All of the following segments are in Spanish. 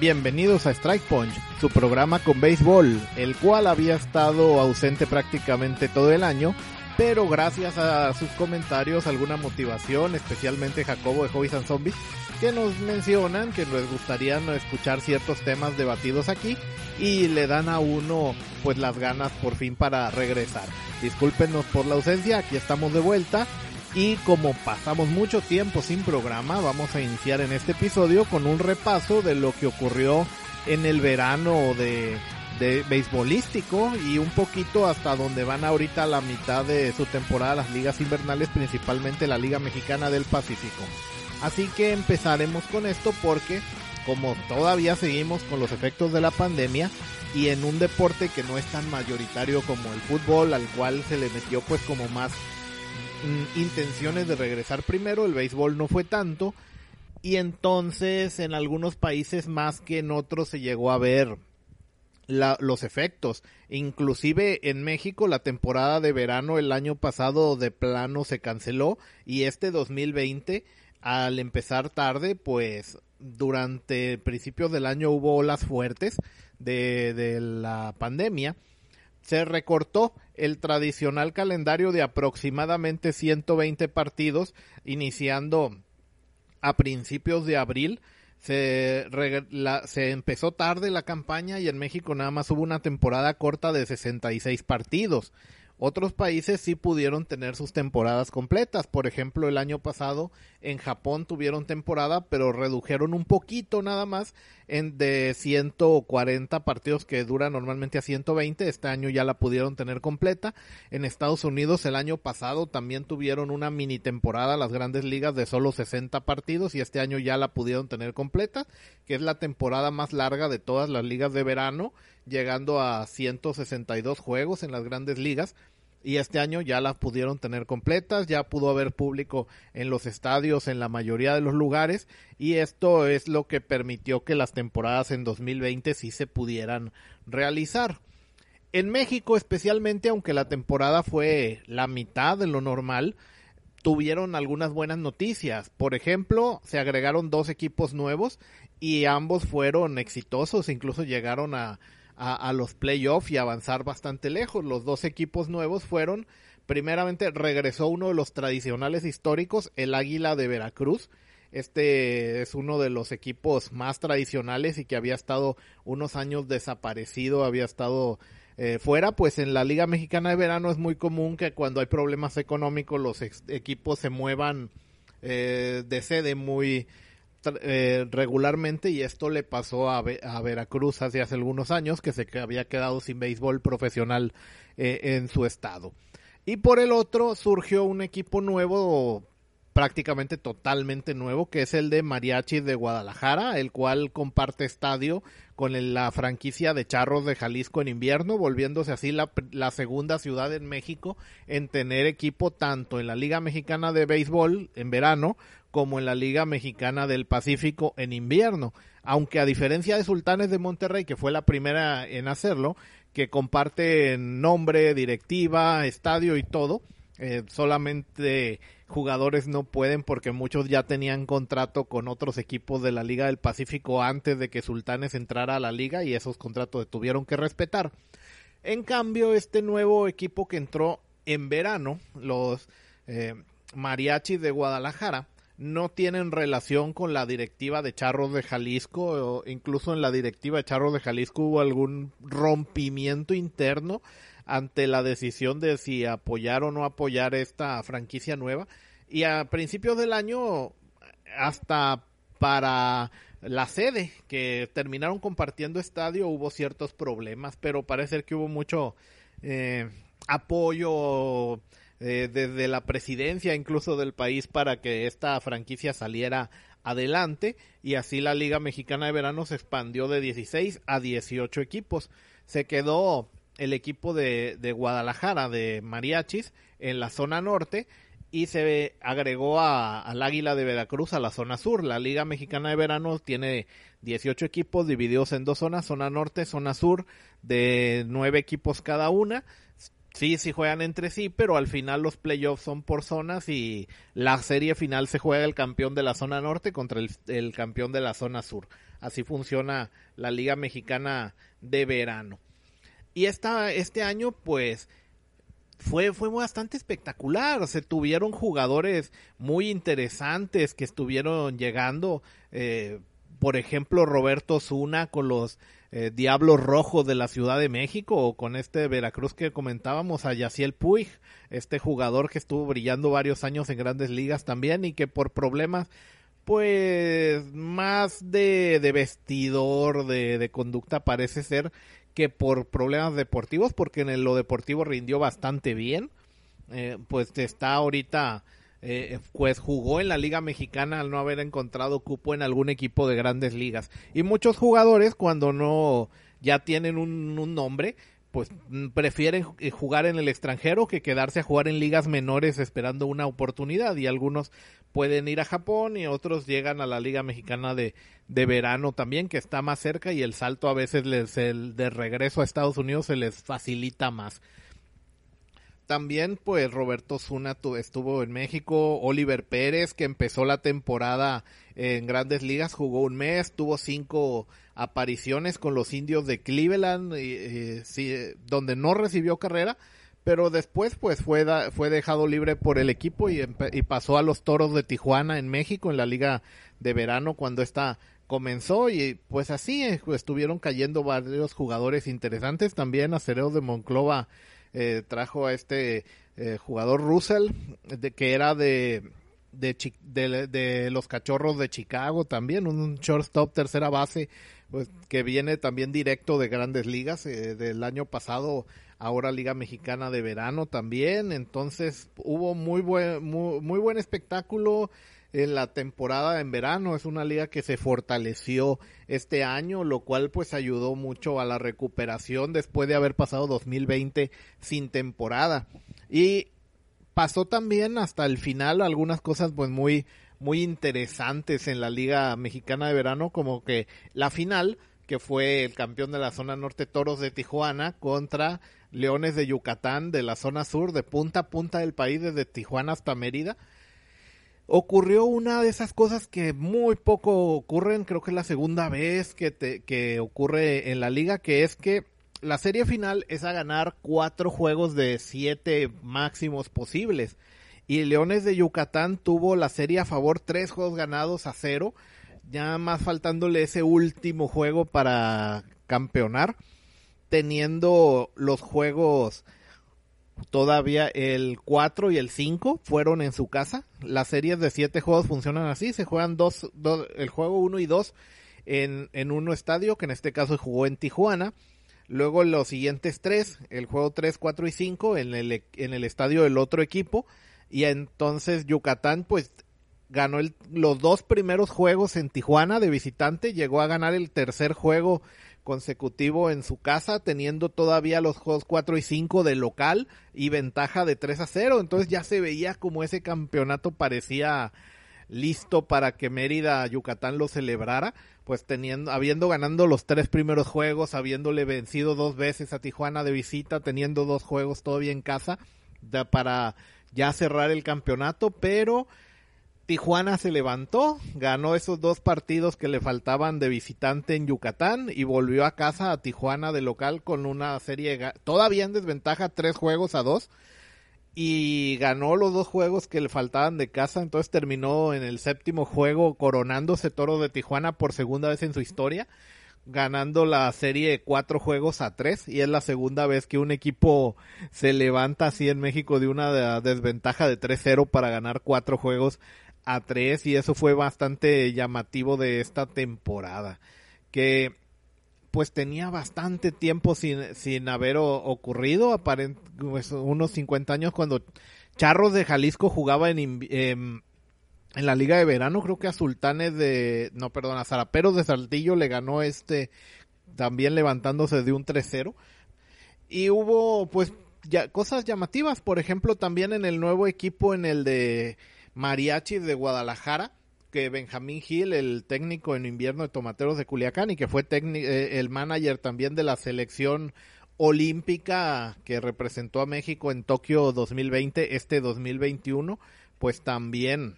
Bienvenidos a Strike Punch, su programa con béisbol, el cual había estado ausente prácticamente todo el año, pero gracias a sus comentarios, alguna motivación, especialmente Jacobo de Hobbies and Zombies, que nos mencionan que les gustaría escuchar ciertos temas debatidos aquí y le dan a uno pues las ganas por fin para regresar. Discúlpenos por la ausencia, aquí estamos de vuelta y como pasamos mucho tiempo sin programa, vamos a iniciar en este episodio con un repaso de lo que ocurrió en el verano de, beisbolístico y un poquito hasta donde van ahorita la mitad de su temporada las ligas invernales, principalmente la Liga Mexicana del Pacífico. Así que empezaremos con esto porque como todavía seguimos con los efectos de la pandemia y en un deporte que no es tan mayoritario como el fútbol, al cual se le metió pues como más intenciones de regresar primero, el béisbol no fue tanto y entonces en algunos países más que en otros se llegó a ver los efectos. Inclusive en México la temporada de verano el año pasado de plano se canceló y este 2020 al empezar tarde pues durante principios del año hubo olas fuertes de, de la pandemia se recortó el tradicional calendario de aproximadamente 120 partidos, iniciando a principios de abril. Se, se, empezó tarde la campaña y en México nada más hubo una temporada corta de 66 partidos. Otros países sí pudieron tener sus temporadas completas. Por ejemplo, el año pasado en Japón tuvieron temporada, pero redujeron un poquito nada más en de 140 partidos que duran normalmente a 120. Este año ya la pudieron tener completa. En Estados Unidos el año pasado también tuvieron una mini temporada las grandes ligas de solo 60 partidos y este año ya la pudieron tener completa, que es la temporada más larga de todas las ligas de verano, llegando a 162 juegos en las grandes ligas y este año ya las pudieron tener completas, ya pudo haber público en los estadios en la mayoría de los lugares y esto es lo que permitió que las temporadas en 2020 sí se pudieran realizar. En México especialmente, aunque la temporada fue la mitad de lo normal, tuvieron algunas buenas noticias. Por ejemplo, se agregaron dos equipos nuevos y ambos fueron exitosos, incluso llegaron a a, los playoffs y avanzar bastante lejos. Los dos equipos nuevos fueron, primeramente regresó uno de los tradicionales históricos, el Águila de Veracruz. Este es uno de los equipos más tradicionales y que había estado unos años desaparecido, había estado eh, fuera, pues en la Liga Mexicana de Verano es muy común que cuando hay problemas económicos los equipos se muevan eh, de sede muy, eh, regularmente y esto le pasó a, a, Veracruz hace, hace algunos años que se había quedado sin béisbol profesional eh, en su estado. Y por el otro surgió un equipo nuevo, prácticamente totalmente nuevo, que es el de Mariachi de Guadalajara, el cual comparte estadio con la franquicia de Charros de Jalisco en invierno, volviéndose así la, la, segunda ciudad en México en tener equipo tanto en la Liga Mexicana de Béisbol en verano como en la Liga Mexicana del Pacífico en invierno. Aunque a diferencia de Sultanes de Monterrey, que fue la primera en hacerlo, que comparte nombre, directiva, estadio y todo, eh, solamente jugadores no pueden porque muchos ya tenían contrato con otros equipos de la Liga del Pacífico antes de que Sultanes entrara a la liga y esos contratos tuvieron que respetar. En cambio, este nuevo equipo que entró en verano, los eh, Mariachis de Guadalajara, no tienen relación con la directiva de Charros de Jalisco, o incluso en la directiva de Charros de Jalisco hubo algún rompimiento interno ante la decisión de si apoyar o no apoyar esta franquicia nueva. Y a principios del año, hasta para la sede, que terminaron compartiendo estadio, hubo ciertos problemas, pero parece que hubo mucho eh, apoyo eh, desde la presidencia incluso del país para que esta franquicia saliera adelante y así la Liga Mexicana de Verano se expandió de 16 a 18 equipos. Se quedó el equipo de, de Guadalajara de Mariachis en la zona norte y se agregó al Águila de Veracruz a la zona sur. La Liga Mexicana de Verano tiene 18 equipos divididos en dos zonas, zona norte, zona sur, de nueve equipos cada una. Sí, sí juegan entre sí, pero al final los playoffs son por zonas y la serie final se juega el campeón de la zona norte contra el, campeón de la zona sur. así funciona la Liga Mexicana de Verano. Y esta, este año, pues, fue, fue bastante espectacular. Se tuvieron jugadores muy interesantes que estuvieron llegando. Eh, por ejemplo, Roberto Zuna con los eh, Diablos Rojos de la Ciudad de México o con este Veracruz que comentábamos, a Yaciel Puig, este jugador que estuvo brillando varios años en grandes ligas también y que por problemas pues más de, de vestidor, de, de conducta parece ser que por problemas deportivos, porque en lo deportivo rindió bastante bien, eh, pues está ahorita, eh, pues jugó en la Liga Mexicana al no haber encontrado cupo en algún equipo de grandes ligas. Y muchos jugadores cuando no ya tienen un, un nombre, pues mm, prefieren eh, jugar en el extranjero que quedarse a jugar en ligas menores esperando una oportunidad y algunos pueden ir a Japón y otros llegan a la Liga Mexicana de, de verano también que está más cerca y el salto a veces les el de regreso a Estados Unidos se les facilita más. También pues Roberto Zuna estuvo en México, Oliver Pérez que empezó la temporada en grandes ligas, jugó un mes, tuvo cinco apariciones con los indios de Cleveland, y, donde no recibió carrera, pero después pues fue, fue dejado libre por el equipo y, y, pasó a los Toros de Tijuana en México en la liga de verano cuando esta comenzó y pues así eh, estuvieron cayendo varios jugadores interesantes, también Acereo de Monclova eh, trajo a este eh, jugador Russell, de, que era de, de, de, los cachorros de Chicago también, un shortstop tercera base, pues que viene también directo de grandes ligas eh, del año pasado, ahora Liga Mexicana de Verano también, entonces hubo muy buen, muy, muy buen espectáculo en la temporada en verano. Es una liga que se fortaleció este año, lo cual pues ayudó mucho a la recuperación después de haber pasado 2020 sin temporada. Y pasó también hasta el final algunas cosas pues muy muy interesantes en la Liga Mexicana de Verano, como que la final, que fue el campeón de la zona norte Toros de Tijuana contra Leones de Yucatán de la zona sur, de punta a punta del país, desde Tijuana hasta Mérida ocurrió una de esas cosas que muy poco ocurren, creo que es la segunda vez que, que ocurre en la liga, que es que la serie final es a ganar cuatro juegos de siete máximos posibles. Y Leones de Yucatán tuvo la serie a favor tres juegos ganados a cero, ya más faltándole ese último juego para campeonar, teniendo los juegos todavía el 4 y el 5 fueron en su casa. Las series de 7 juegos funcionan así, se juegan dos, dos el juego 1 y 2 en, en uno estadio, que en este caso jugó en Tijuana. Luego los siguientes 3, el juego 3, 4 y 5 en el, en el estadio del otro equipo. Y entonces Yucatán pues ganó el, los dos primeros juegos en Tijuana de visitante, llegó a ganar el tercer juego consecutivo en su casa, teniendo todavía los juegos 4 y 5 de local y ventaja de 3 a 0. Entonces ya se veía como ese campeonato parecía listo para que Mérida Yucatán lo celebrara, pues teniendo, habiendo ganando los tres primeros juegos, habiéndole vencido dos veces a Tijuana de visita, teniendo dos juegos todavía en casa para ya cerrar el campeonato, pero Tijuana se levantó, ganó esos dos partidos que le faltaban de visitante en Yucatán y volvió a casa a Tijuana de local con una serie todavía en desventaja tres juegos a dos y ganó los dos juegos que le faltaban de casa, entonces terminó en el séptimo juego coronándose Toro de Tijuana por segunda vez en su historia, ganando la serie cuatro juegos a tres y es la segunda vez que un equipo se levanta así en México de una desventaja de 3-0 para ganar cuatro juegos a 3 y eso fue bastante llamativo de esta temporada. Que pues tenía bastante tiempo sin, sin haber ocurrido, aparent, pues, unos 50 años cuando Charros de Jalisco jugaba en, en la liga de verano, creo que a Sultanes de, no perdón, a Zaraperos de Saltillo le ganó este, también levantándose de un 3-0. Y hubo pues ya, cosas llamativas, por ejemplo también en el nuevo equipo, en el de Mariachis de Guadalajara, que Benjamín Gil, el técnico en invierno de Tomateros de Culiacán y que fue eh, el manager también de la selección olímpica que representó a México en Tokio 2020, este 2021, pues también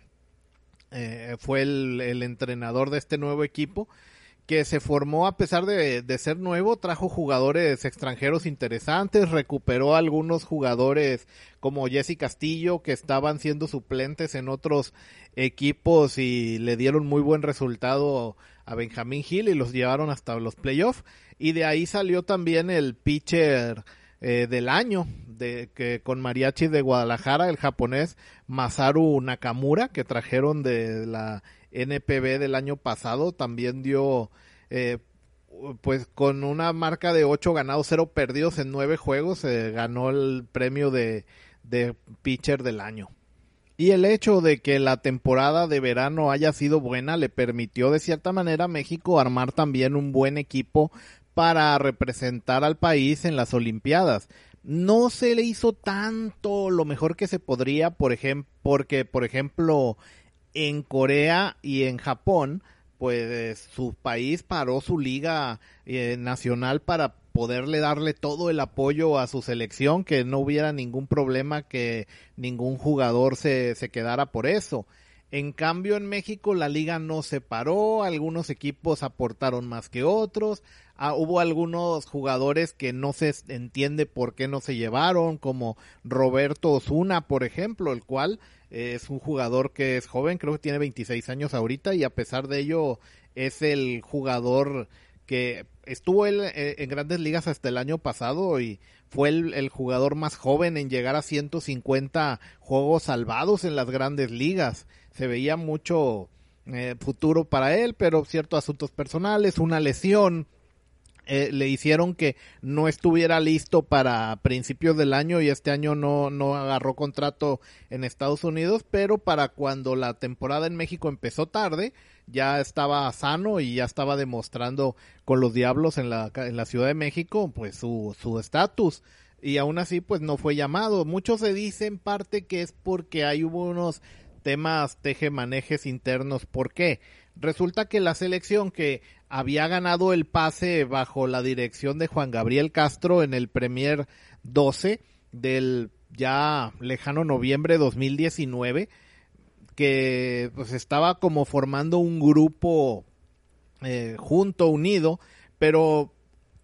eh, fue el, el, entrenador de este nuevo equipo que se formó a pesar de, de, ser nuevo, trajo jugadores extranjeros interesantes, recuperó algunos jugadores como Jesse Castillo que estaban siendo suplentes en otros equipos y le dieron muy buen resultado a Benjamín Hill y los llevaron hasta los playoffs y de ahí salió también el pitcher eh, del año de que con mariachi de Guadalajara el japonés Masaru Nakamura que trajeron de la NPB del año pasado también dio eh, pues con una marca de 8 ganados 0 perdidos en 9 juegos eh, ganó el premio de, de pitcher del año. Y el hecho de que la temporada de verano haya sido buena le permitió de cierta manera a México armar también un buen equipo para representar al país en las Olimpiadas. No se le hizo tanto lo mejor que se podría, por ejemplo, porque por ejemplo en Corea y en Japón, pues su país paró su liga eh, nacional para poderle darle todo el apoyo a su selección, que no hubiera ningún problema que ningún jugador se, se quedara por eso. En cambio, en México la liga no se paró, algunos equipos aportaron más que otros, ah, hubo algunos jugadores que no se entiende por qué no se llevaron, como Roberto Osuna, por ejemplo, el cual es un jugador que es joven, creo que tiene 26 años ahorita y a pesar de ello es el jugador que estuvo él eh, en grandes ligas hasta el año pasado y fue el, jugador más joven en llegar a 150 juegos salvados en las grandes ligas. Se veía mucho eh, futuro para él, pero ciertos asuntos personales, una lesión, eh, le hicieron que no estuviera listo para principios del año y este año no, no agarró contrato en Estados Unidos, pero para cuando la temporada en México empezó tarde, ya estaba sano y ya estaba demostrando con los Diablos en la, en la Ciudad de México pues su estatus y aún así pues no fue llamado. Muchos se dice en parte que es porque hay hubo unos temas teje-manejes internos. ¿Por qué? Resulta que la selección que había ganado el pase bajo la dirección de Juan Gabriel Castro en el Premier 12 del ya lejano noviembre 2019, que pues estaba como formando un grupo eh, junto, unido, pero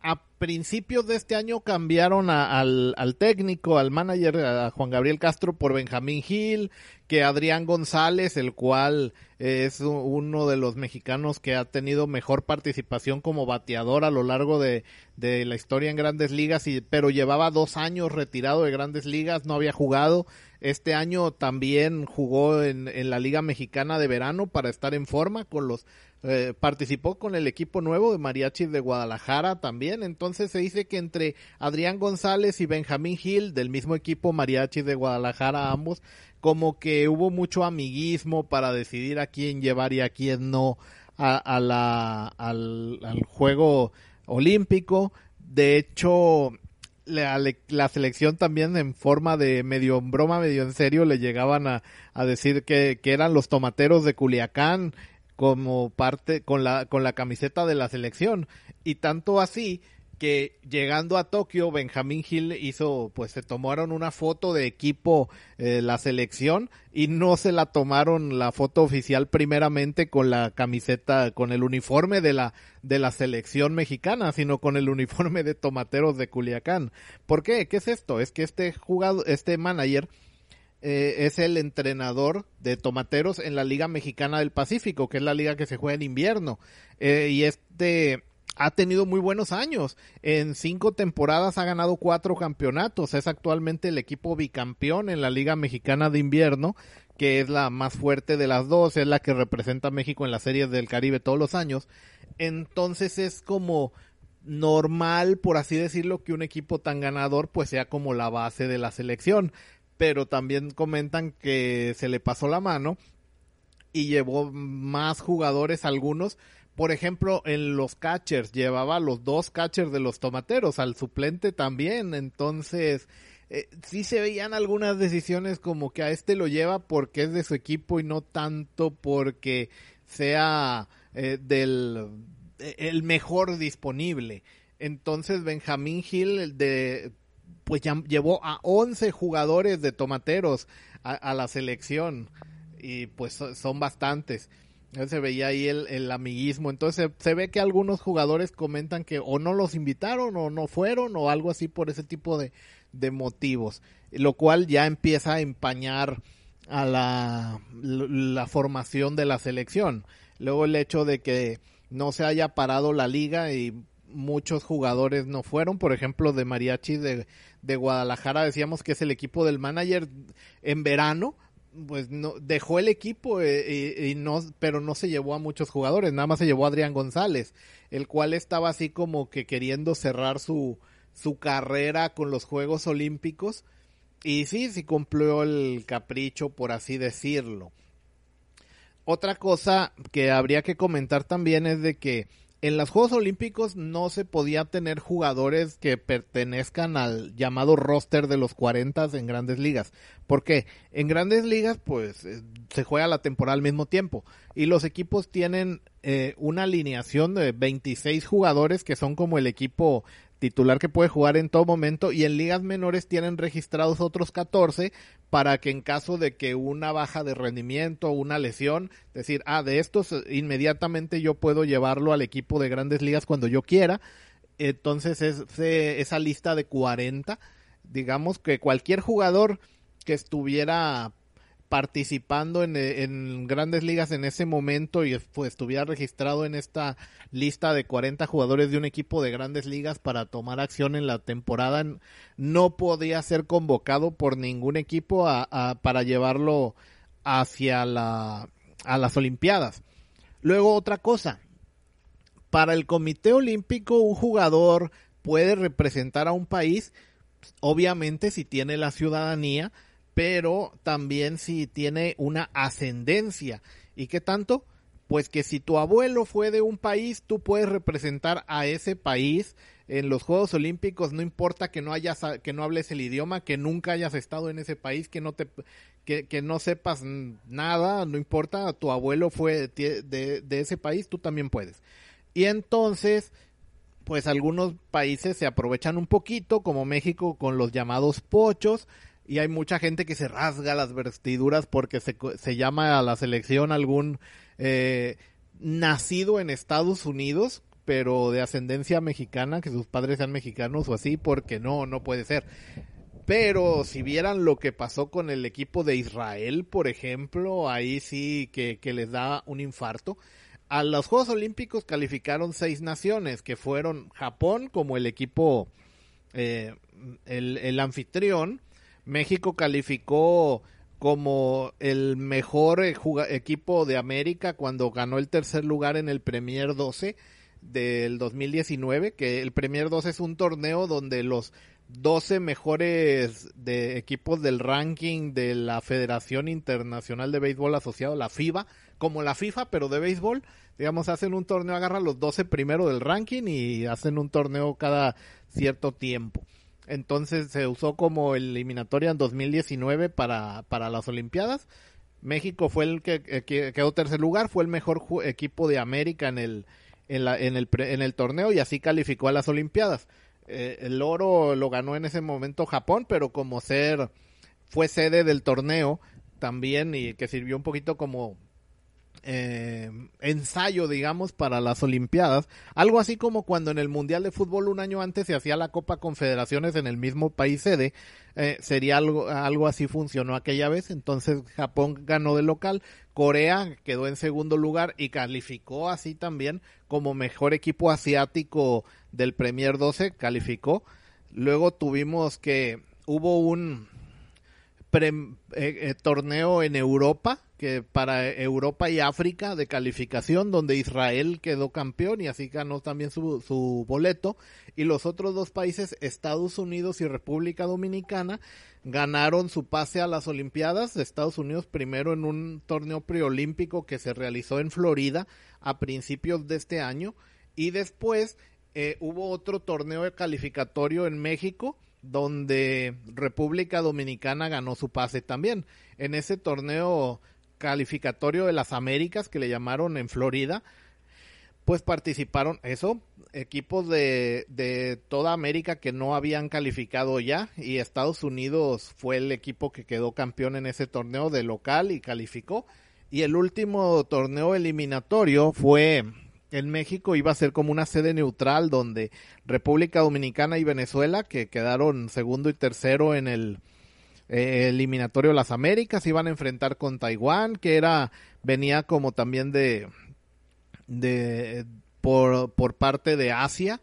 a principios de este año cambiaron al, al, técnico, al manager, a Juan Gabriel Castro por Benjamín Gil, que Adrián González, el cual es uno de los mexicanos que ha tenido mejor participación como bateador a lo largo de, la historia en grandes ligas, y, pero llevaba dos años retirado de grandes ligas, no había jugado. Este año también jugó en la Liga Mexicana de Verano para estar en forma con los eh, participó con el equipo nuevo de Mariachi de Guadalajara también. Entonces se dice que entre Adrián González y Benjamín Gil, del mismo equipo Mariachi de Guadalajara, ambos, como que hubo mucho amiguismo para decidir a quién llevar y a quién no a, la, al, juego olímpico. De hecho, la, selección también en forma de medio broma, medio en serio, le llegaban a, a decir que, que, eran los tomateros de Culiacán como parte con la con la camiseta de la selección y tanto así que llegando a Tokio Benjamín Hill hizo pues se tomaron una foto de equipo eh, la selección y no se la tomaron la foto oficial primeramente con la camiseta con el uniforme de la de la selección mexicana sino con el uniforme de tomateros de Culiacán ¿por qué? ¿qué es esto? es que este jugador este manager eh, es el entrenador de tomateros en la Liga Mexicana del Pacífico, que es la liga que se juega en invierno. Eh, y este ha tenido muy buenos años. En cinco temporadas ha ganado cuatro campeonatos. Es actualmente el equipo bicampeón en la Liga Mexicana de Invierno, que es la más fuerte de las dos, es la que representa a México en las series del Caribe todos los años. Entonces es como normal, por así decirlo, que un equipo tan ganador pues sea como la base de la selección pero también comentan que se le pasó la mano y llevó más jugadores algunos. Por ejemplo, en los catchers llevaba los dos catchers de los tomateros, al suplente también. Entonces, eh, sí se veían algunas decisiones como que a este lo lleva porque es de su equipo y no tanto porque sea eh, del el mejor disponible. Entonces Benjamín Hill de pues ya llevó a 11 jugadores de tomateros a, la selección y pues son bastantes. Se veía ahí el, amiguismo. Entonces se, ve que algunos jugadores comentan que o no los invitaron o no fueron o algo así por ese tipo de, de motivos. Lo cual ya empieza a empañar a la, la formación de la selección. Luego el hecho de que no se haya parado la liga y muchos jugadores no fueron, por ejemplo, de Mariachi de, de Guadalajara decíamos que es el equipo del manager en verano, pues no dejó el equipo eh, y, no pero no se llevó a muchos jugadores nada más se llevó a Adrián González el cual estaba así como que queriendo cerrar su su carrera con los Juegos Olímpicos y sí sí cumplió el capricho por así decirlo. Otra cosa que habría que comentar también es de que en los Juegos Olímpicos no se podía tener jugadores que pertenezcan al llamado roster de los 40 en grandes ligas. porque En grandes ligas, pues, eh, se juega la temporada al mismo tiempo. Y los equipos tienen eh, una alineación de 26 jugadores que son como el equipo titular que puede jugar en todo momento y en ligas menores tienen registrados otros 14 para que en caso de que una baja de rendimiento o una lesión, decir, ah, de estos inmediatamente yo puedo llevarlo al equipo de grandes ligas cuando yo quiera. Entonces es, esa lista de 40, digamos que cualquier jugador que estuviera participando en, grandes ligas en ese momento y pues, estuviera registrado en esta lista de 40 jugadores de un equipo de grandes ligas para tomar acción en la temporada, no podía ser convocado por ningún equipo para llevarlo hacia la, a las Olimpiadas. Luego otra cosa, para el Comité Olímpico un jugador puede representar a un país, obviamente si tiene la ciudadanía, pero también si tiene una ascendencia. ¿Y qué tanto? Pues que si tu abuelo fue de un país, tú puedes representar a ese país en los Juegos Olímpicos, no importa que no hayas, que no hables el idioma, que nunca hayas estado en ese país, que no te, que, que no sepas nada, no importa, tu abuelo fue de, de ese país, tú también puedes. Y entonces, pues algunos países se aprovechan un poquito, como México con los llamados pochos, y hay mucha gente que se rasga las vestiduras porque se, se llama a la selección algún eh, nacido en Estados Unidos, pero de ascendencia mexicana, que sus padres sean mexicanos o así, porque no, no puede ser. Pero si vieran lo que pasó con el equipo de Israel, por ejemplo, ahí sí que, les da un infarto. A los Juegos Olímpicos calificaron seis naciones, que fueron Japón como el equipo, eh, el anfitrión, México calificó como el mejor eh, equipo de América cuando ganó el tercer lugar en el Premier 12 del 2019, que el Premier 12 es un torneo donde los 12 mejores de equipos del ranking de la Federación Internacional de Béisbol Asociado, la FIBA, como la FIFA, pero de béisbol, digamos, hacen un torneo, agarran los 12 primero del ranking y hacen un torneo cada cierto tiempo. Entonces se usó como eliminatoria en 2019 para, para las Olimpiadas. México fue el que, quedó tercer lugar, fue el mejor equipo de América en el, en, la, en, el, en el torneo y así calificó a las Olimpiadas. Eh, el oro lo ganó en ese momento Japón, pero como ser fue sede del torneo también y que sirvió un poquito como eh, ensayo, digamos, para las Olimpiadas. Algo así como cuando en el Mundial de Fútbol un año antes se hacía la Copa Confederaciones en el mismo país sede. Eh, sería algo, algo así funcionó aquella vez. Entonces Japón ganó de local. Corea quedó en segundo lugar y calificó así también como mejor equipo asiático del Premier 12. Calificó. Luego tuvimos que hubo un eh, torneo en Europa que para Europa y África de calificación, donde Israel quedó campeón y así ganó también su, su boleto, y los otros dos países, Estados Unidos y República Dominicana, ganaron su pase a las Olimpiadas. Estados Unidos primero en un torneo preolímpico que se realizó en Florida a principios de este año, y después eh, hubo otro torneo calificatorio en México, donde República Dominicana ganó su pase también. En ese torneo calificatorio de las Américas que le llamaron en Florida, pues participaron eso, equipos de, de toda América que no habían calificado ya y Estados Unidos fue el equipo que quedó campeón en ese torneo de local y calificó. Y el último torneo eliminatorio fue en México, iba a ser como una sede neutral donde República Dominicana y Venezuela, que quedaron segundo y tercero en el eh, eliminatorio las Américas, iban a enfrentar con Taiwán, que era, venía como también de, de, por, por parte de Asia,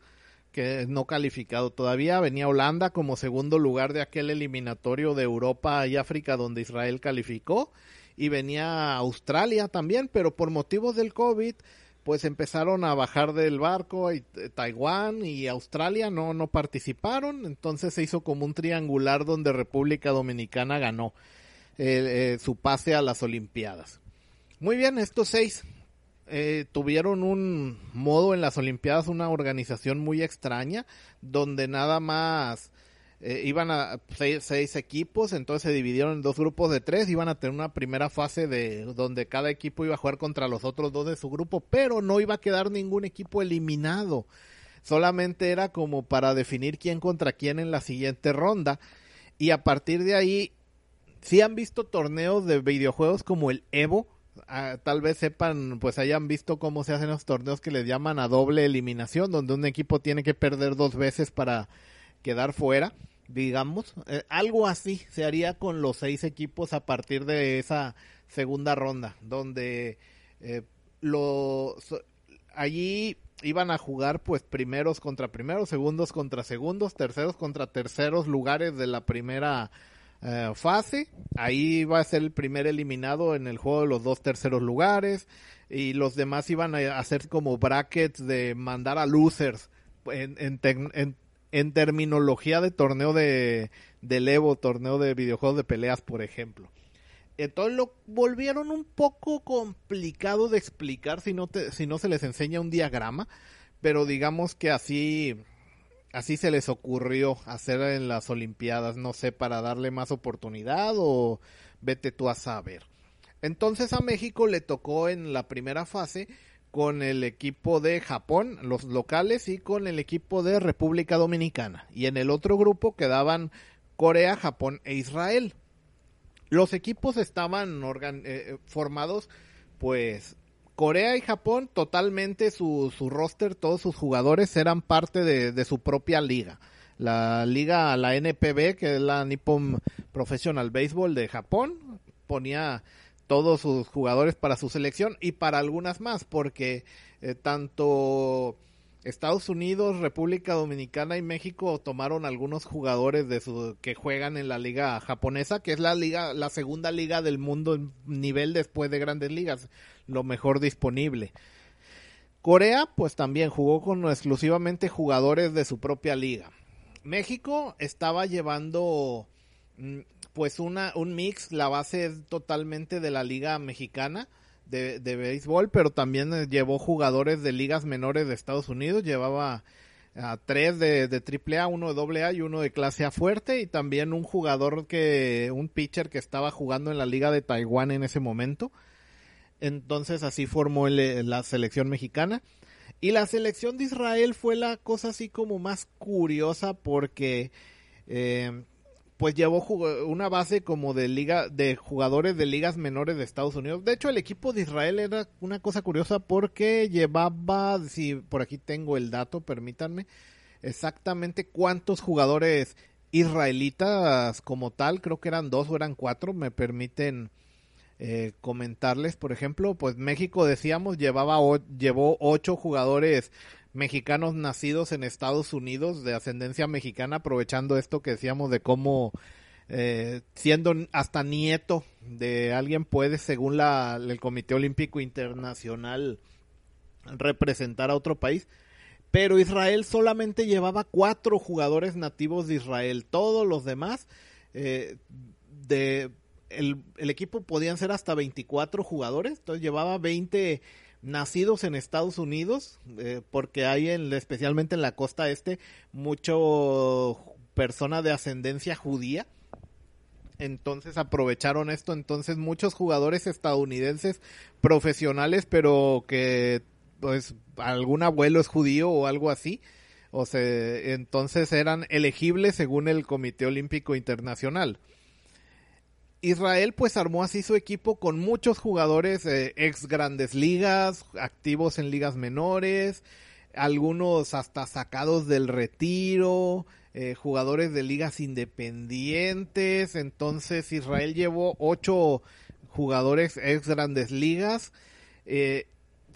que no calificado todavía. Venía Holanda como segundo lugar de aquel eliminatorio de Europa y África donde Israel calificó. Y venía Australia también, pero por motivos del COVID, pues empezaron a bajar del barco y Taiwán y Australia no, no participaron. Entonces se hizo como un triangular donde República Dominicana ganó eh, su pase a las Olimpiadas. Muy bien, estos seis eh, tuvieron un modo en las Olimpiadas, una organización muy extraña, donde nada más eh, iban a seis, equipos, entonces se dividieron en dos grupos de tres, iban a tener una primera fase de donde cada equipo iba a jugar contra los otros dos de su grupo, pero no iba a quedar ningún equipo eliminado, solamente era como para definir quién contra quién en la siguiente ronda, y a partir de ahí, si han visto torneos de videojuegos como el Evo, Ah, tal vez sepan, pues hayan visto cómo se hacen los torneos que les llaman a doble eliminación, donde un equipo tiene que perder dos veces para quedar fuera, digamos. Eh, algo así se haría con los seis equipos a partir de esa segunda ronda, donde eh, allí iban a jugar pues primeros contra primeros, segundos contra segundos, terceros contra terceros lugares de la primera eh, fase. Ahí va a ser el primer eliminado en el juego de los dos terceros lugares. Y los demás iban a hacer como brackets de mandar a losers. En, en, terminología de torneo de, de Evo, torneo de videojuegos de peleas, por ejemplo. Entonces lo volvieron un poco complicado de explicar si no, si no se les enseña un diagrama, pero digamos que así así se les ocurrió hacer en las Olimpiadas, no sé, para darle más oportunidad o vete tú a saber. Entonces a México le tocó en la primera fase con el equipo de Japón, los locales, y con el equipo de República Dominicana. Y en el otro grupo quedaban Corea, Japón e Israel. Los equipos estaban eh, eh, formados pues Corea y Japón totalmente su, su roster, todos sus jugadores eran parte de, su propia liga. La liga, la NPB, que es la Nippon Professional Baseball de Japón, ponía todos sus jugadores para su selección y para algunas más, porque eh, tanto Estados Unidos, República Dominicana y México tomaron algunos jugadores de su que juegan en la liga japonesa, que es la liga, la segunda liga del mundo en nivel después de Grandes Ligas, lo mejor disponible. Corea, pues también jugó con exclusivamente jugadores de su propia liga. México estaba llevando mm, pues una un mix, la base es totalmente de la liga mexicana de, de béisbol, pero también eh, llevó jugadores de ligas menores de Estados Unidos, llevaba a tres de, de AAA, uno de doble A y uno de clase A fuerte y también un jugador que, un pitcher que estaba jugando en la liga de Taiwán en ese momento. Entonces así formó la selección mexicana. Y la selección de Israel fue la cosa así como más curiosa porque eh, pues llevó una base como de liga de jugadores de ligas menores de Estados Unidos. De hecho, el equipo de Israel era una cosa curiosa porque llevaba, si por aquí tengo el dato, permítanme, exactamente cuántos jugadores israelitas como tal, creo que eran dos o eran cuatro, me permiten eh, comentarles, por ejemplo, pues México decíamos llevaba llevó ocho jugadores mexicanos nacidos en Estados Unidos de ascendencia mexicana, aprovechando esto que decíamos de cómo eh, siendo hasta nieto de alguien puede, según la, el Comité Olímpico Internacional, representar a otro país. Pero Israel solamente llevaba cuatro jugadores nativos de Israel. Todos los demás, eh, el, equipo podían ser hasta 24 jugadores. Entonces llevaba 20 nacidos en Estados Unidos, eh, porque hay en, especialmente en la costa este mucho persona de ascendencia judía. Entonces aprovecharon esto, entonces muchos jugadores estadounidenses profesionales, pero que pues algún abuelo es judío o algo así, o sea, entonces eran elegibles según el Comité Olímpico Internacional. Israel pues armó así su equipo con muchos jugadores eh, ex grandes ligas, activos en ligas menores, algunos hasta sacados del retiro, eh, jugadores de ligas independientes. Entonces Israel llevó ocho jugadores ex grandes ligas. Eh,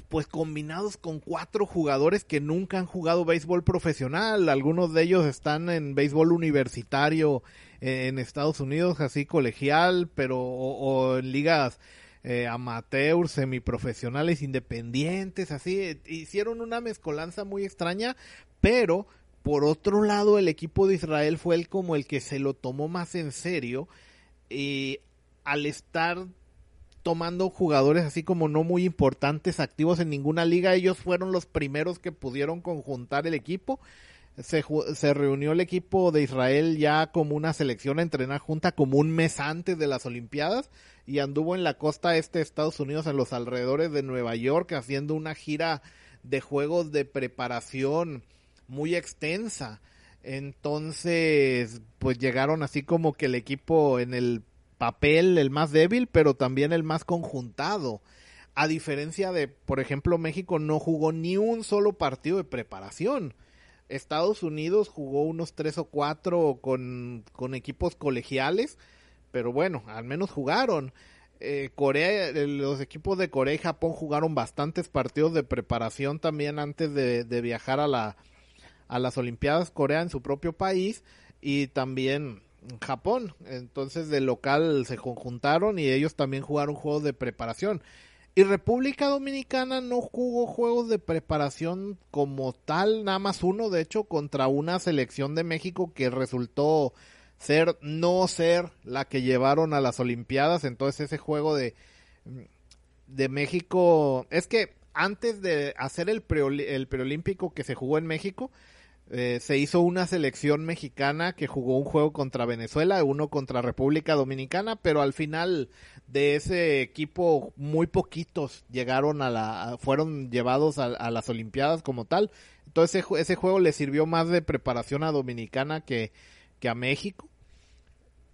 pues combinados con cuatro jugadores que nunca han jugado béisbol profesional. Algunos de ellos están en béisbol universitario en Estados Unidos, así colegial, pero o, en ligas eh, amateurs, semiprofesionales, independientes, así. Hicieron una mezcolanza muy extraña, pero por otro lado el equipo de Israel fue el como el que se lo tomó más en serio y al estar tomando jugadores así como no muy importantes, activos en ninguna liga. Ellos fueron los primeros que pudieron conjuntar el equipo. Se, se reunió el equipo de Israel ya como una selección a entrenar junta como un mes antes de las Olimpiadas y anduvo en la costa este de Estados Unidos, en los alrededores de Nueva York, haciendo una gira de juegos de preparación muy extensa. Entonces, pues llegaron así como que el equipo en el papel el más débil, pero también el más conjuntado. A diferencia de, por ejemplo, México no jugó ni un solo partido de preparación. Estados Unidos jugó unos tres o cuatro con, con equipos colegiales, pero bueno, al menos jugaron. Eh, Corea, los equipos de Corea y Japón jugaron bastantes partidos de preparación también antes de, de viajar a, la, a las Olimpiadas Corea en su propio país y también Japón. Entonces de local se conjuntaron y ellos también jugaron juegos de preparación. Y República Dominicana no jugó juegos de preparación como tal, nada más uno, de hecho, contra una selección de México que resultó ser, no ser la que llevaron a las Olimpiadas. Entonces ese juego de, de México, es que antes de hacer el, el preolímpico que se jugó en México, eh, se hizo una selección mexicana que jugó un juego contra Venezuela, uno contra República Dominicana, pero al final de ese equipo muy poquitos llegaron a la, fueron llevados a, las Olimpiadas como tal. Entonces ese, juego le sirvió más de preparación a Dominicana que, que a México.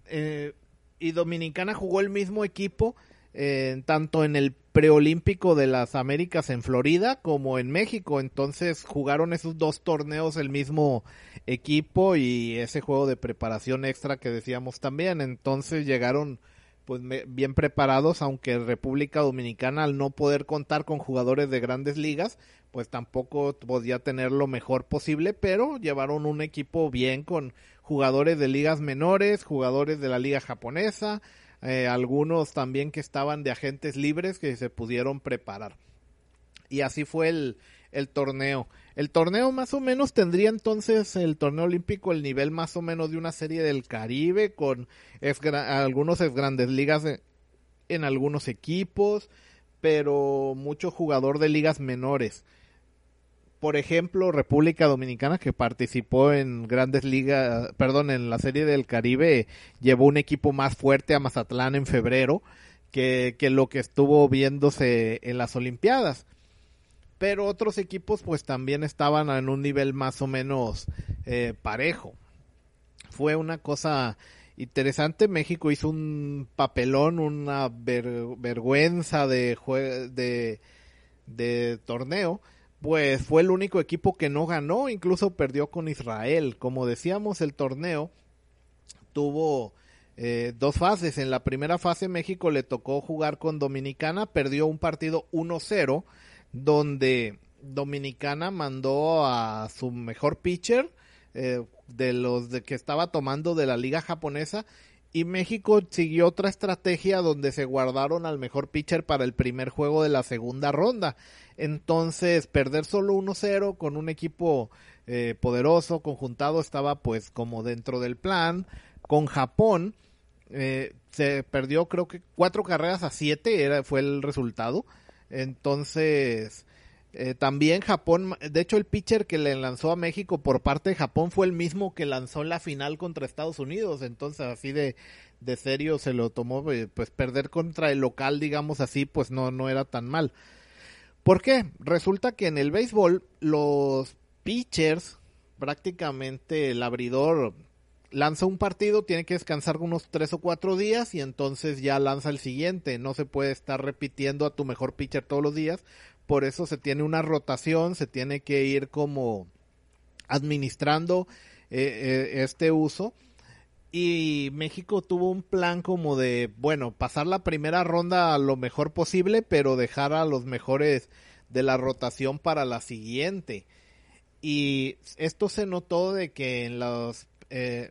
Eh, y Dominicana jugó el mismo equipo eh, tanto en el preolímpico de las Américas en Florida como en México. Entonces jugaron esos dos torneos el mismo equipo y ese juego de preparación extra que decíamos también. Entonces llegaron pues bien preparados, aunque República Dominicana al no poder contar con jugadores de grandes ligas, pues tampoco podía tener lo mejor posible, pero llevaron un equipo bien con jugadores de ligas menores, jugadores de la liga japonesa, eh, algunos también que estaban de agentes libres que se pudieron preparar. Y así fue el, el torneo. El torneo más o menos tendría entonces el torneo olímpico el nivel más o menos de una serie del Caribe con algunos grandes ligas en algunos equipos, pero mucho jugador de ligas menores por ejemplo, República Dominicana, que participó en grandes ligas, perdón, en la Serie del Caribe, llevó un equipo más fuerte a Mazatlán en febrero que, que lo que estuvo viéndose en las Olimpiadas. Pero otros equipos pues también estaban en un nivel más o menos eh, parejo. Fue una cosa interesante. México hizo un papelón, una vergüenza de, de, de torneo pues fue el único equipo que no ganó, incluso perdió con Israel. Como decíamos, el torneo tuvo eh, dos fases. En la primera fase México le tocó jugar con Dominicana, perdió un partido 1-0, donde Dominicana mandó a su mejor pitcher eh, de los de que estaba tomando de la liga japonesa y México siguió otra estrategia donde se guardaron al mejor pitcher para el primer juego de la segunda ronda. Entonces, perder solo 1-0 con un equipo eh, poderoso, conjuntado, estaba pues como dentro del plan. Con Japón, eh, se perdió creo que cuatro carreras a siete, era, fue el resultado. Entonces, eh, también Japón, de hecho el pitcher que le lanzó a México por parte de Japón fue el mismo que lanzó la final contra Estados Unidos, entonces así de, de serio se lo tomó, pues perder contra el local, digamos así, pues no, no era tan mal. ¿Por qué? Resulta que en el béisbol los pitchers, prácticamente el abridor lanza un partido, tiene que descansar unos tres o cuatro días y entonces ya lanza el siguiente. No se puede estar repitiendo a tu mejor pitcher todos los días. Por eso se tiene una rotación, se tiene que ir como administrando eh, eh, este uso. Y México tuvo un plan como de, bueno, pasar la primera ronda lo mejor posible, pero dejar a los mejores de la rotación para la siguiente. Y esto se notó de que en los eh,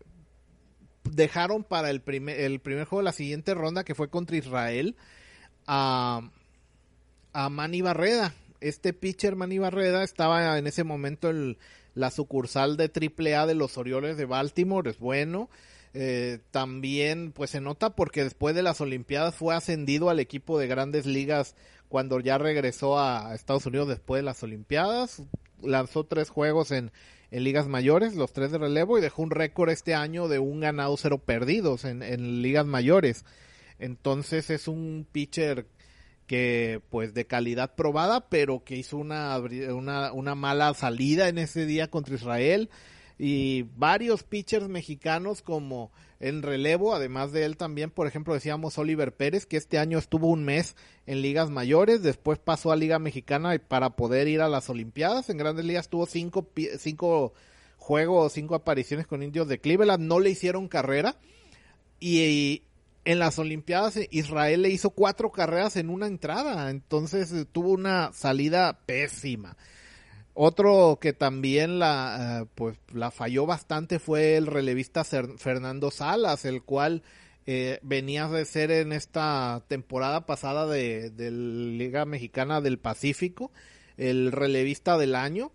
dejaron para el primer, el primer juego de la siguiente ronda, que fue contra Israel, a, a Manny Barreda. Este pitcher Manny Barreda estaba en ese momento en la sucursal de AAA de los Orioles de Baltimore, es bueno. Eh, también pues se nota porque después de las Olimpiadas fue ascendido al equipo de grandes ligas cuando ya regresó a Estados Unidos después de las Olimpiadas. Lanzó tres juegos en ligas mayores, los tres de relevo, y dejó un récord este año de un ganado, cero perdidos en ligas mayores. Entonces es un pitcher que pues de calidad probada, pero que hizo una, una, una mala salida en ese día contra Israel. Y varios pitchers mexicanos como en relevo, además de él también, por ejemplo, decíamos Oliver Pérez, que este año estuvo un mes en ligas mayores, después pasó a Liga Mexicana para poder ir a las Olimpiadas, en grandes ligas tuvo cinco, cinco juegos, cinco apariciones con indios de Cleveland, no le hicieron carrera, y, en las Olimpiadas Israel le hizo cuatro carreras en una entrada, entonces tuvo una salida pésima. Otro que también la, eh, pues, la falló bastante fue el relevista Fernando Salas, el cual eh, venía de ser en esta temporada pasada de, de Liga Mexicana del Pacífico, el relevista del año,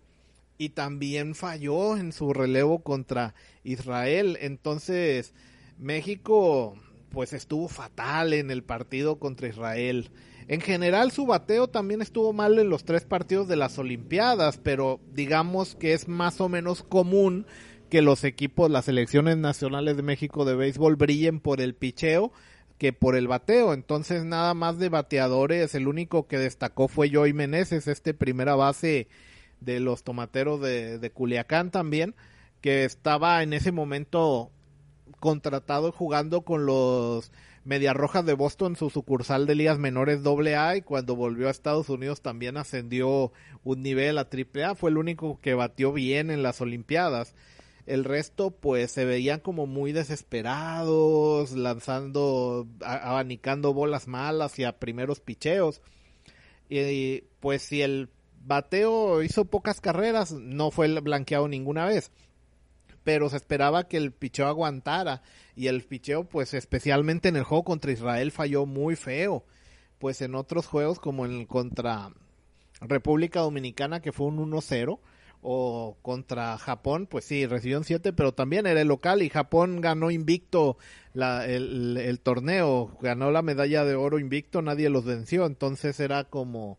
y también falló en su relevo contra Israel. Entonces, México pues estuvo fatal en el partido contra Israel. En general su bateo también estuvo mal en los tres partidos de las Olimpiadas, pero digamos que es más o menos común que los equipos, las selecciones nacionales de México de béisbol brillen por el picheo que por el bateo. Entonces nada más de bateadores, el único que destacó fue Joey Meneses, este primera base de los tomateros de, de Culiacán también, que estaba en ese momento contratado jugando con los Medias Rojas de Boston, su sucursal de ligas menores AA, y cuando volvió a Estados Unidos también ascendió un nivel a AAA, fue el único que batió bien en las Olimpiadas. El resto, pues, se veían como muy desesperados, lanzando, abanicando bolas malas y a primeros picheos. Y, pues, si el bateo hizo pocas carreras, no fue blanqueado ninguna vez pero se esperaba que el picheo aguantara. Y el picheo pues especialmente en el juego contra Israel falló muy feo. Pues en otros juegos como en contra República Dominicana que fue un 1-0 o contra Japón, pues sí, recibió un 7, pero también era el local y Japón ganó invicto la, el, el, torneo, ganó la medalla de oro invicto, nadie los venció, entonces era como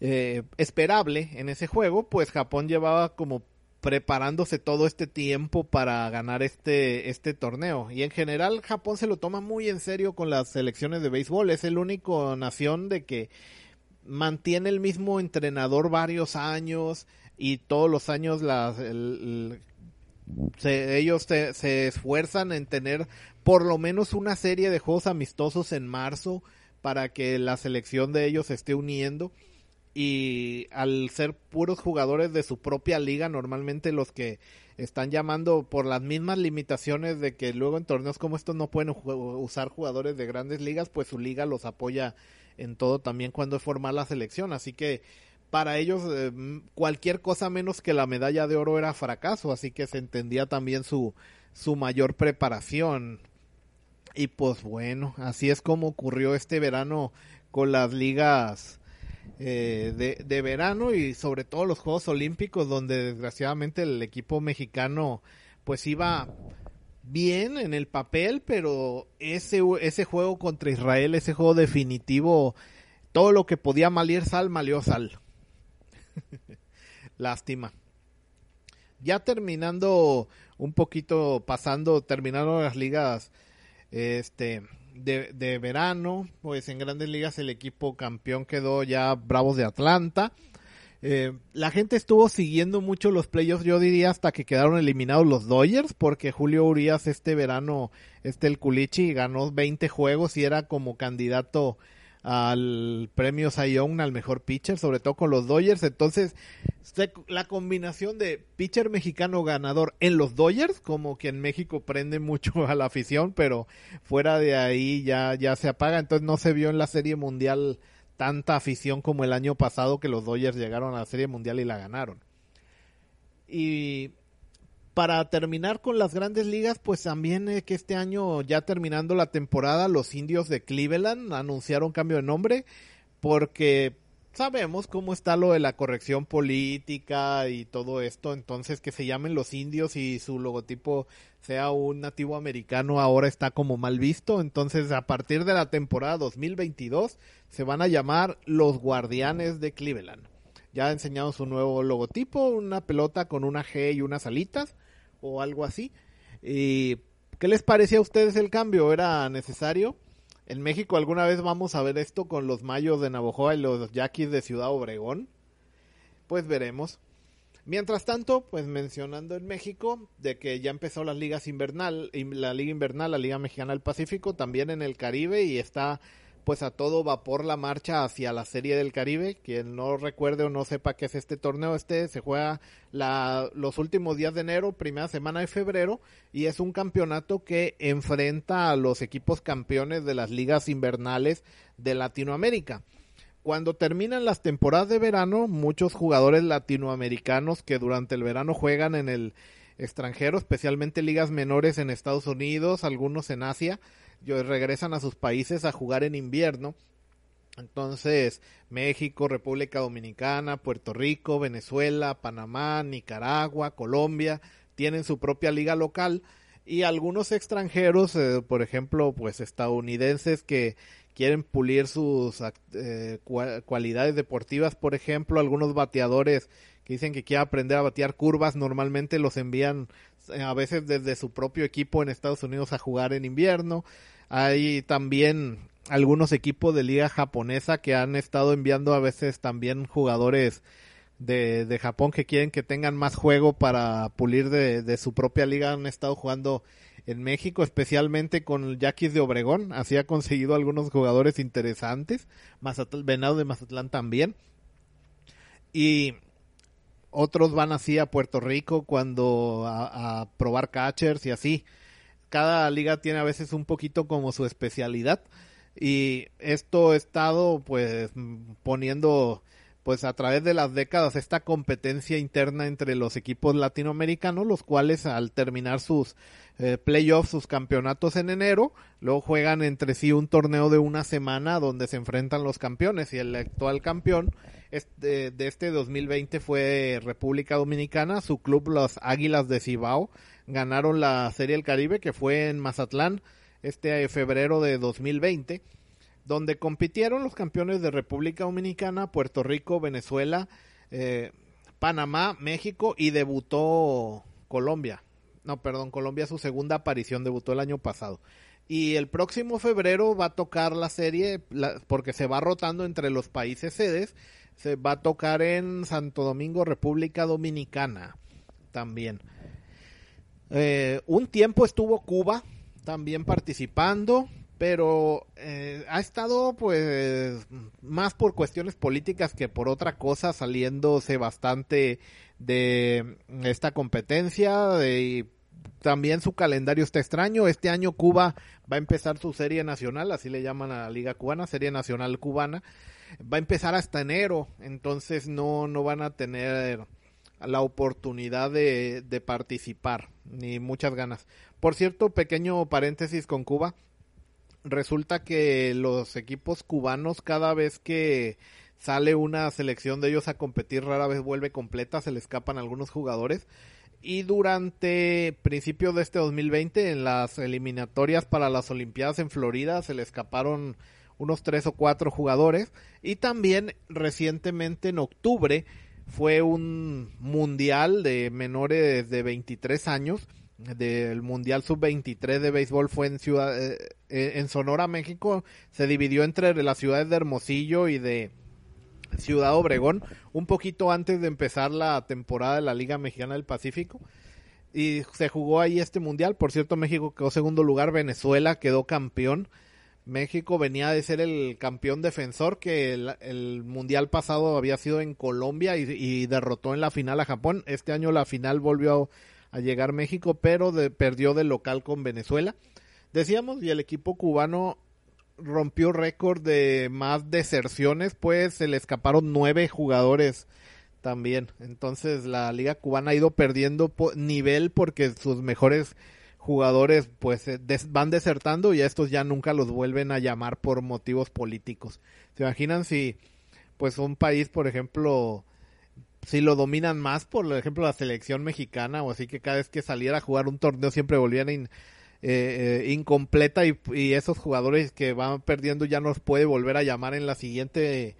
eh, esperable en ese juego, pues Japón llevaba como preparándose todo este tiempo para ganar este, este torneo. Y en general Japón se lo toma muy en serio con las selecciones de béisbol. Es el único nación de que mantiene el mismo entrenador varios años y todos los años ellos se, se esfuerzan en tener por lo menos una serie de juegos amistosos en marzo para que la selección de ellos se esté uniendo y al ser puros jugadores de su propia liga, normalmente los que están llamando por las mismas limitaciones de que luego en torneos como estos no pueden usar jugadores de grandes ligas, pues su liga los apoya en todo también cuando es formar la selección. Así que para ellos eh, cualquier cosa menos que la medalla de oro era fracaso, así que se entendía también su, su mayor preparación. Y pues bueno, así es como ocurrió este verano con las ligas eh, de, verano y sobre todo los Juegos Olímpicos donde desgraciadamente el equipo mexicano pues iba bien en el papel, pero ese, ese juego contra Israel, ese juego definitivo, todo lo que podía malir sal, malió sal. Lástima. Ya terminando un poquito, pasando, terminaron las ligas, este, de, de, verano, pues en grandes ligas el equipo campeón quedó ya Bravos de Atlanta. Eh, la gente estuvo siguiendo mucho los playoffs, yo diría, hasta que quedaron eliminados los Dodgers, porque Julio Urias este verano, este el Culichi, ganó 20 juegos y era como candidato al premio Young al mejor pitcher, sobre todo con los Dodgers. Entonces, la combinación de pitcher mexicano ganador en los Dodgers, como que en México prende mucho a la afición, pero fuera de ahí ya, ya se apaga. Entonces no se vio en la Serie Mundial tanta afición como el año pasado que los Dodgers llegaron a la Serie Mundial y la ganaron. Y para terminar con las grandes ligas, pues también eh, que este año, ya terminando la temporada, los indios de Cleveland anunciaron cambio de nombre porque sabemos cómo está lo de la corrección política y todo esto, entonces que se llamen los indios y su logotipo sea un nativo americano ahora está como mal visto, entonces a partir de la temporada 2022 se van a llamar los guardianes de Cleveland. Ya ha enseñado su nuevo logotipo, una pelota con una G y unas alitas o algo así. ¿Y qué les parecía a ustedes el cambio? ¿Era necesario? En México alguna vez vamos a ver esto con los mayos de Navojoa y los yaquis de Ciudad Obregón. Pues veremos. Mientras tanto, pues mencionando en México de que ya empezó las ligas invernal, la liga invernal, la liga mexicana del Pacífico, también en el Caribe y está pues a todo vapor la marcha hacia la Serie del Caribe. Quien no recuerde o no sepa qué es este torneo, este se juega la, los últimos días de enero, primera semana de febrero, y es un campeonato que enfrenta a los equipos campeones de las ligas invernales de Latinoamérica. Cuando terminan las temporadas de verano, muchos jugadores latinoamericanos que durante el verano juegan en el extranjero, especialmente ligas menores en Estados Unidos, algunos en Asia, regresan a sus países a jugar en invierno. Entonces, México, República Dominicana, Puerto Rico, Venezuela, Panamá, Nicaragua, Colombia, tienen su propia liga local y algunos extranjeros, eh, por ejemplo, pues estadounidenses que quieren pulir sus eh, cualidades deportivas, por ejemplo, algunos bateadores que dicen que quieren aprender a batear curvas, normalmente los envían a veces desde su propio equipo en Estados Unidos a jugar en invierno. Hay también algunos equipos de liga japonesa que han estado enviando a veces también jugadores de, de Japón que quieren que tengan más juego para pulir de, de, su propia liga. Han estado jugando en México, especialmente con Yaquis de Obregón. Así ha conseguido algunos jugadores interesantes. Mazatlán, Venado de Mazatlán también. Y otros van así a Puerto Rico cuando a, probar catchers y así. Cada liga tiene a veces un poquito como su especialidad y esto ha estado pues poniendo pues a través de las décadas esta competencia interna entre los equipos latinoamericanos, los cuales al terminar sus eh, playoffs, sus campeonatos en enero, luego juegan entre sí un torneo de una semana donde se enfrentan los campeones. Y el actual campeón este, de este 2020 fue República Dominicana, su club los Águilas de Cibao, ganaron la Serie del Caribe que fue en Mazatlán este febrero de 2020, donde compitieron los campeones de República Dominicana, Puerto Rico, Venezuela, eh, Panamá, México y debutó Colombia. No, perdón, Colombia su segunda aparición, debutó el año pasado. Y el próximo febrero va a tocar la serie, porque se va rotando entre los países sedes, se va a tocar en Santo Domingo, República Dominicana, también. Eh, un tiempo estuvo Cuba también participando, pero eh, ha estado pues más por cuestiones políticas que por otra cosa, saliéndose bastante de esta competencia y también su calendario está extraño. Este año Cuba va a empezar su serie nacional, así le llaman a la Liga Cubana, Serie Nacional Cubana. Va a empezar hasta enero, entonces no, no van a tener la oportunidad de, de participar, ni muchas ganas. Por cierto, pequeño paréntesis con Cuba. Resulta que los equipos cubanos cada vez que sale una selección de ellos a competir rara vez vuelve completa, se le escapan algunos jugadores. Y durante principios de este 2020, en las eliminatorias para las Olimpiadas en Florida, se le escaparon unos tres o cuatro jugadores. Y también recientemente en octubre fue un mundial de menores de 23 años del mundial sub 23 de béisbol fue en ciudad eh, eh, en Sonora México se dividió entre las ciudades de Hermosillo y de Ciudad Obregón, un poquito antes de empezar la temporada de la Liga Mexicana del Pacífico. Y se jugó ahí este mundial. Por cierto, México quedó segundo lugar, Venezuela quedó campeón. México venía de ser el campeón defensor que el, mundial pasado había sido en Colombia y, derrotó en la final a Japón. Este año la final volvió a, llegar México, pero perdió de local con Venezuela. Decíamos, y el equipo cubano rompió récord de más deserciones, pues se le escaparon nueve jugadores también. Entonces la liga cubana ha ido perdiendo nivel porque sus mejores jugadores pues van desertando y a estos ya nunca los vuelven a llamar por motivos políticos. ¿Se imaginan si pues un país, por ejemplo, si lo dominan más, por ejemplo la selección mexicana o así que cada vez que saliera a jugar un torneo siempre volvían eh, eh, incompleta y, y, esos jugadores que van perdiendo ya nos puede volver a llamar en la siguiente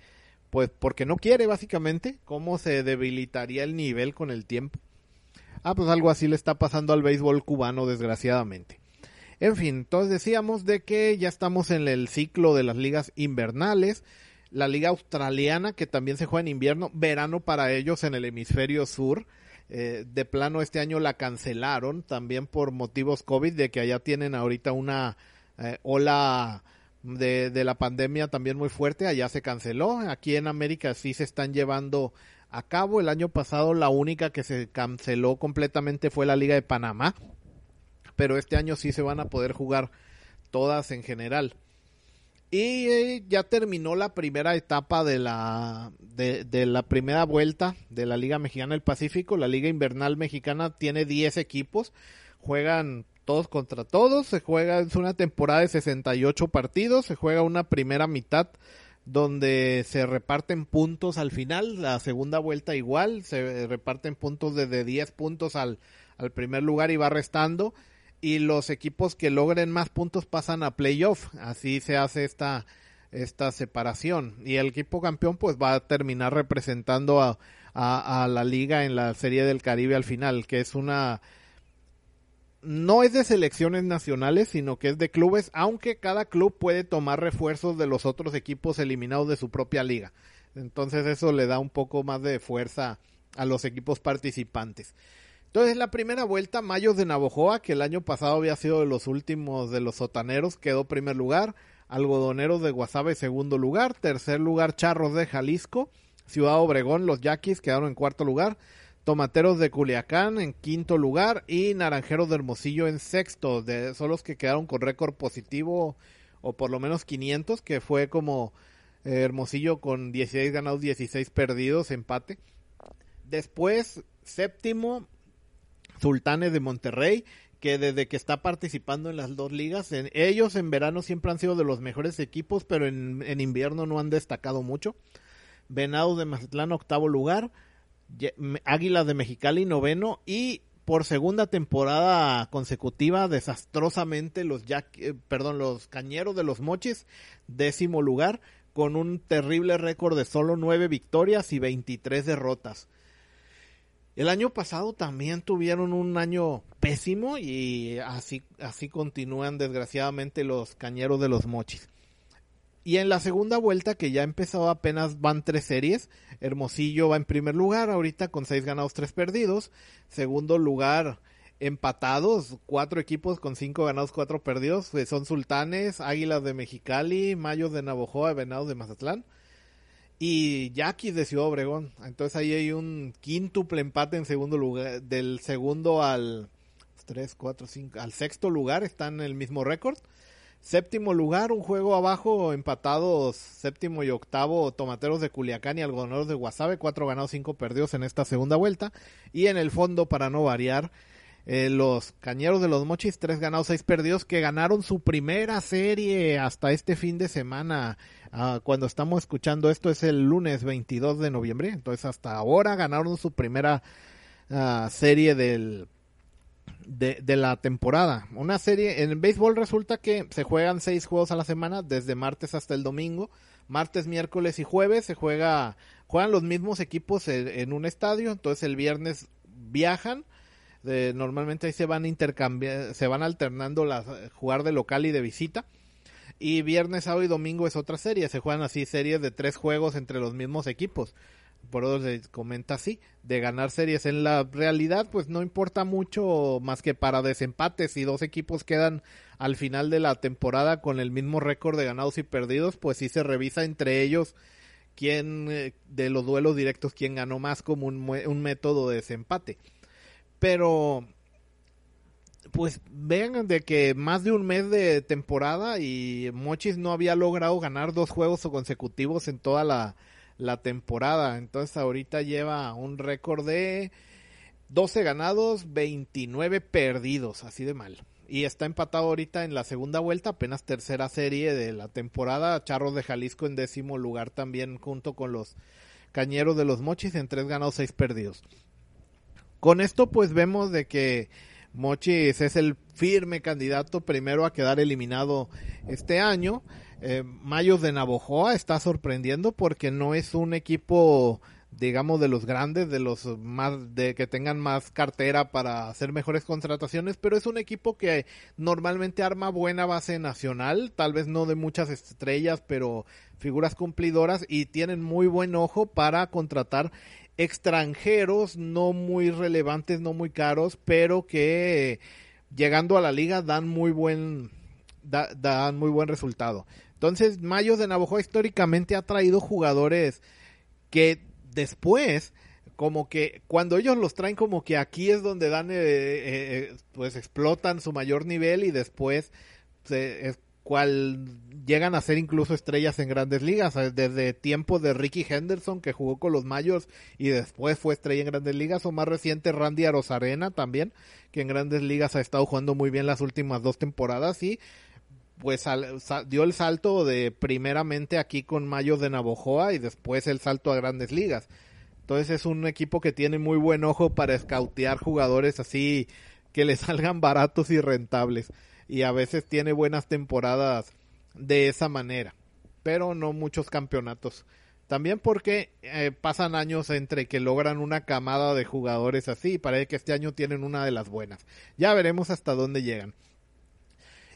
pues porque no quiere básicamente cómo se debilitaría el nivel con el tiempo. Ah, pues algo así le está pasando al béisbol cubano, desgraciadamente. En fin, entonces decíamos de que ya estamos en el ciclo de las ligas invernales, la liga australiana que también se juega en invierno, verano para ellos en el hemisferio sur. Eh, de plano este año la cancelaron también por motivos COVID, de que allá tienen ahorita una eh, ola de, de, la pandemia también muy fuerte, allá se canceló, aquí en América sí se están llevando a cabo. El año pasado la única que se canceló completamente fue la Liga de Panamá, pero este año sí se van a poder jugar todas en general. Y eh, ya terminó la primera etapa de la, de, la primera vuelta de la Liga Mexicana del Pacífico. La Liga Invernal Mexicana tiene 10 equipos, juegan todos contra todos, se juega, es una temporada de 68 partidos, se juega una primera mitad donde se reparten puntos al final, la segunda vuelta igual, se reparten puntos desde 10 puntos al, al primer lugar y va restando, y los equipos que logren más puntos pasan a playoff, así se hace esta, esta separación, y el equipo campeón pues va a terminar representando a, a, a la liga en la Serie del Caribe al final, que es una no es de selecciones nacionales, sino que es de clubes, aunque cada club puede tomar refuerzos de los otros equipos eliminados de su propia liga. Entonces eso le da un poco más de fuerza a los equipos participantes. Entonces la primera vuelta, Mayos de Navojoa, que el año pasado había sido de los últimos de los sotaneros, quedó primer lugar. Algodoneros de Guasave segundo lugar. Tercer lugar, Charros de Jalisco. Ciudad Obregón, los Yaquis quedaron en cuarto lugar. Tomateros de Culiacán en quinto lugar y Naranjeros de Hermosillo en sexto. De, son los que quedaron con récord positivo o por lo menos 500, que fue como eh, Hermosillo con 16 ganados, 16 perdidos, empate. Después, séptimo, Sultanes de Monterrey, que desde que está participando en las dos ligas, ellos en verano siempre han sido de los mejores equipos, pero en, en invierno no han destacado mucho. Venados de Mazatlán, octavo lugar. Águilas de Mexicali noveno y por segunda temporada consecutiva desastrosamente los eh, perdón, los Cañeros de los Mochis décimo lugar con un terrible récord de solo nueve victorias y 23 derrotas. El año pasado también tuvieron un año pésimo y así así continúan desgraciadamente los Cañeros de los Mochis. Y en la segunda vuelta, que ya empezó apenas van tres series, Hermosillo va en primer lugar, ahorita con seis ganados, tres perdidos. Segundo lugar, empatados, cuatro equipos con cinco ganados, cuatro perdidos, que son Sultanes, Águilas de Mexicali, Mayos de Navojoa, Venados de Mazatlán. Y Yaquis de Ciudad Obregón. Entonces ahí hay un quíntuple empate en segundo lugar, del segundo al tres, cuatro, cinco, al sexto lugar, están en el mismo récord. Séptimo lugar, un juego abajo, empatados séptimo y octavo, Tomateros de Culiacán y Algodoneros de Guasave, cuatro ganados, cinco perdidos en esta segunda vuelta. Y en el fondo, para no variar, eh, los Cañeros de los Mochis, tres ganados, seis perdidos, que ganaron su primera serie hasta este fin de semana. Ah, cuando estamos escuchando esto es el lunes 22 de noviembre, entonces hasta ahora ganaron su primera ah, serie del de, la temporada. Una serie, en el béisbol resulta que se juegan seis juegos a la semana, desde martes hasta el domingo. Martes, miércoles y jueves se juega, juegan los mismos equipos en, un estadio, entonces el viernes viajan. normalmente ahí se van intercambiando, se van alternando las, jugar de local y de visita. Y viernes, sábado y domingo es otra serie. Se juegan así series de tres juegos entre los mismos equipos. Por eso se comenta así, de ganar series. En la realidad, pues no importa mucho más que para desempates. Si dos equipos quedan al final de la temporada con el mismo récord de ganados y perdidos, pues sí se revisa entre ellos quién eh, de los duelos directos quién ganó más como un, un método de desempate. Pero pues vean de que más de un mes de temporada y Mochis no había logrado ganar dos juegos consecutivos en toda la, la temporada. Entonces ahorita lleva un récord de 12 ganados, 29 perdidos, así de mal. Y está empatado ahorita en la segunda vuelta, apenas tercera serie de la temporada. Charros de Jalisco en décimo lugar también junto con los Cañeros de los Mochis en tres ganados, seis perdidos. Con esto pues vemos de que Mochis es el firme candidato primero a quedar eliminado este año. Eh, Mayos de Navojoa está sorprendiendo porque no es un equipo digamos de los grandes, de los más de que tengan más cartera para hacer mejores contrataciones, pero es un equipo que normalmente arma buena base nacional, tal vez no de muchas estrellas, pero figuras cumplidoras y tienen muy buen ojo para contratar extranjeros no muy relevantes, no muy caros, pero que llegando a la liga dan muy buen dan muy buen resultado. Entonces, Mayos de Navajo históricamente ha traído jugadores que después como que cuando ellos los traen como que aquí es donde dan eh, eh, eh, pues explotan su mayor nivel y después se, cual llegan a ser incluso estrellas en grandes ligas, desde tiempos de Ricky Henderson que jugó con los Mayos y después fue estrella en grandes ligas, o más reciente Randy Arozarena también, que en grandes ligas ha estado jugando muy bien las últimas dos temporadas y pues dio el salto de primeramente aquí con Mayos de Navojoa y después el salto a grandes ligas. Entonces es un equipo que tiene muy buen ojo para escautear jugadores así que le salgan baratos y rentables y a veces tiene buenas temporadas de esa manera, pero no muchos campeonatos. También porque eh, pasan años entre que logran una camada de jugadores así y parece que este año tienen una de las buenas. Ya veremos hasta dónde llegan.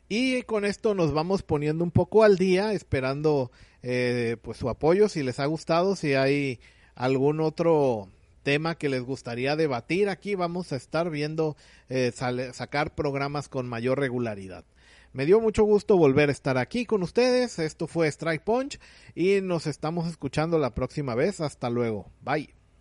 Y con esto nos vamos poniendo un poco al día, esperando eh, pues su apoyo, si les ha gustado, si hay algún otro tema que les gustaría debatir. Aquí vamos a estar viendo eh, sacar programas con mayor regularidad. Me dio mucho gusto volver a estar aquí con ustedes. Esto fue Strike Punch y nos estamos escuchando la próxima vez. Hasta luego. Bye.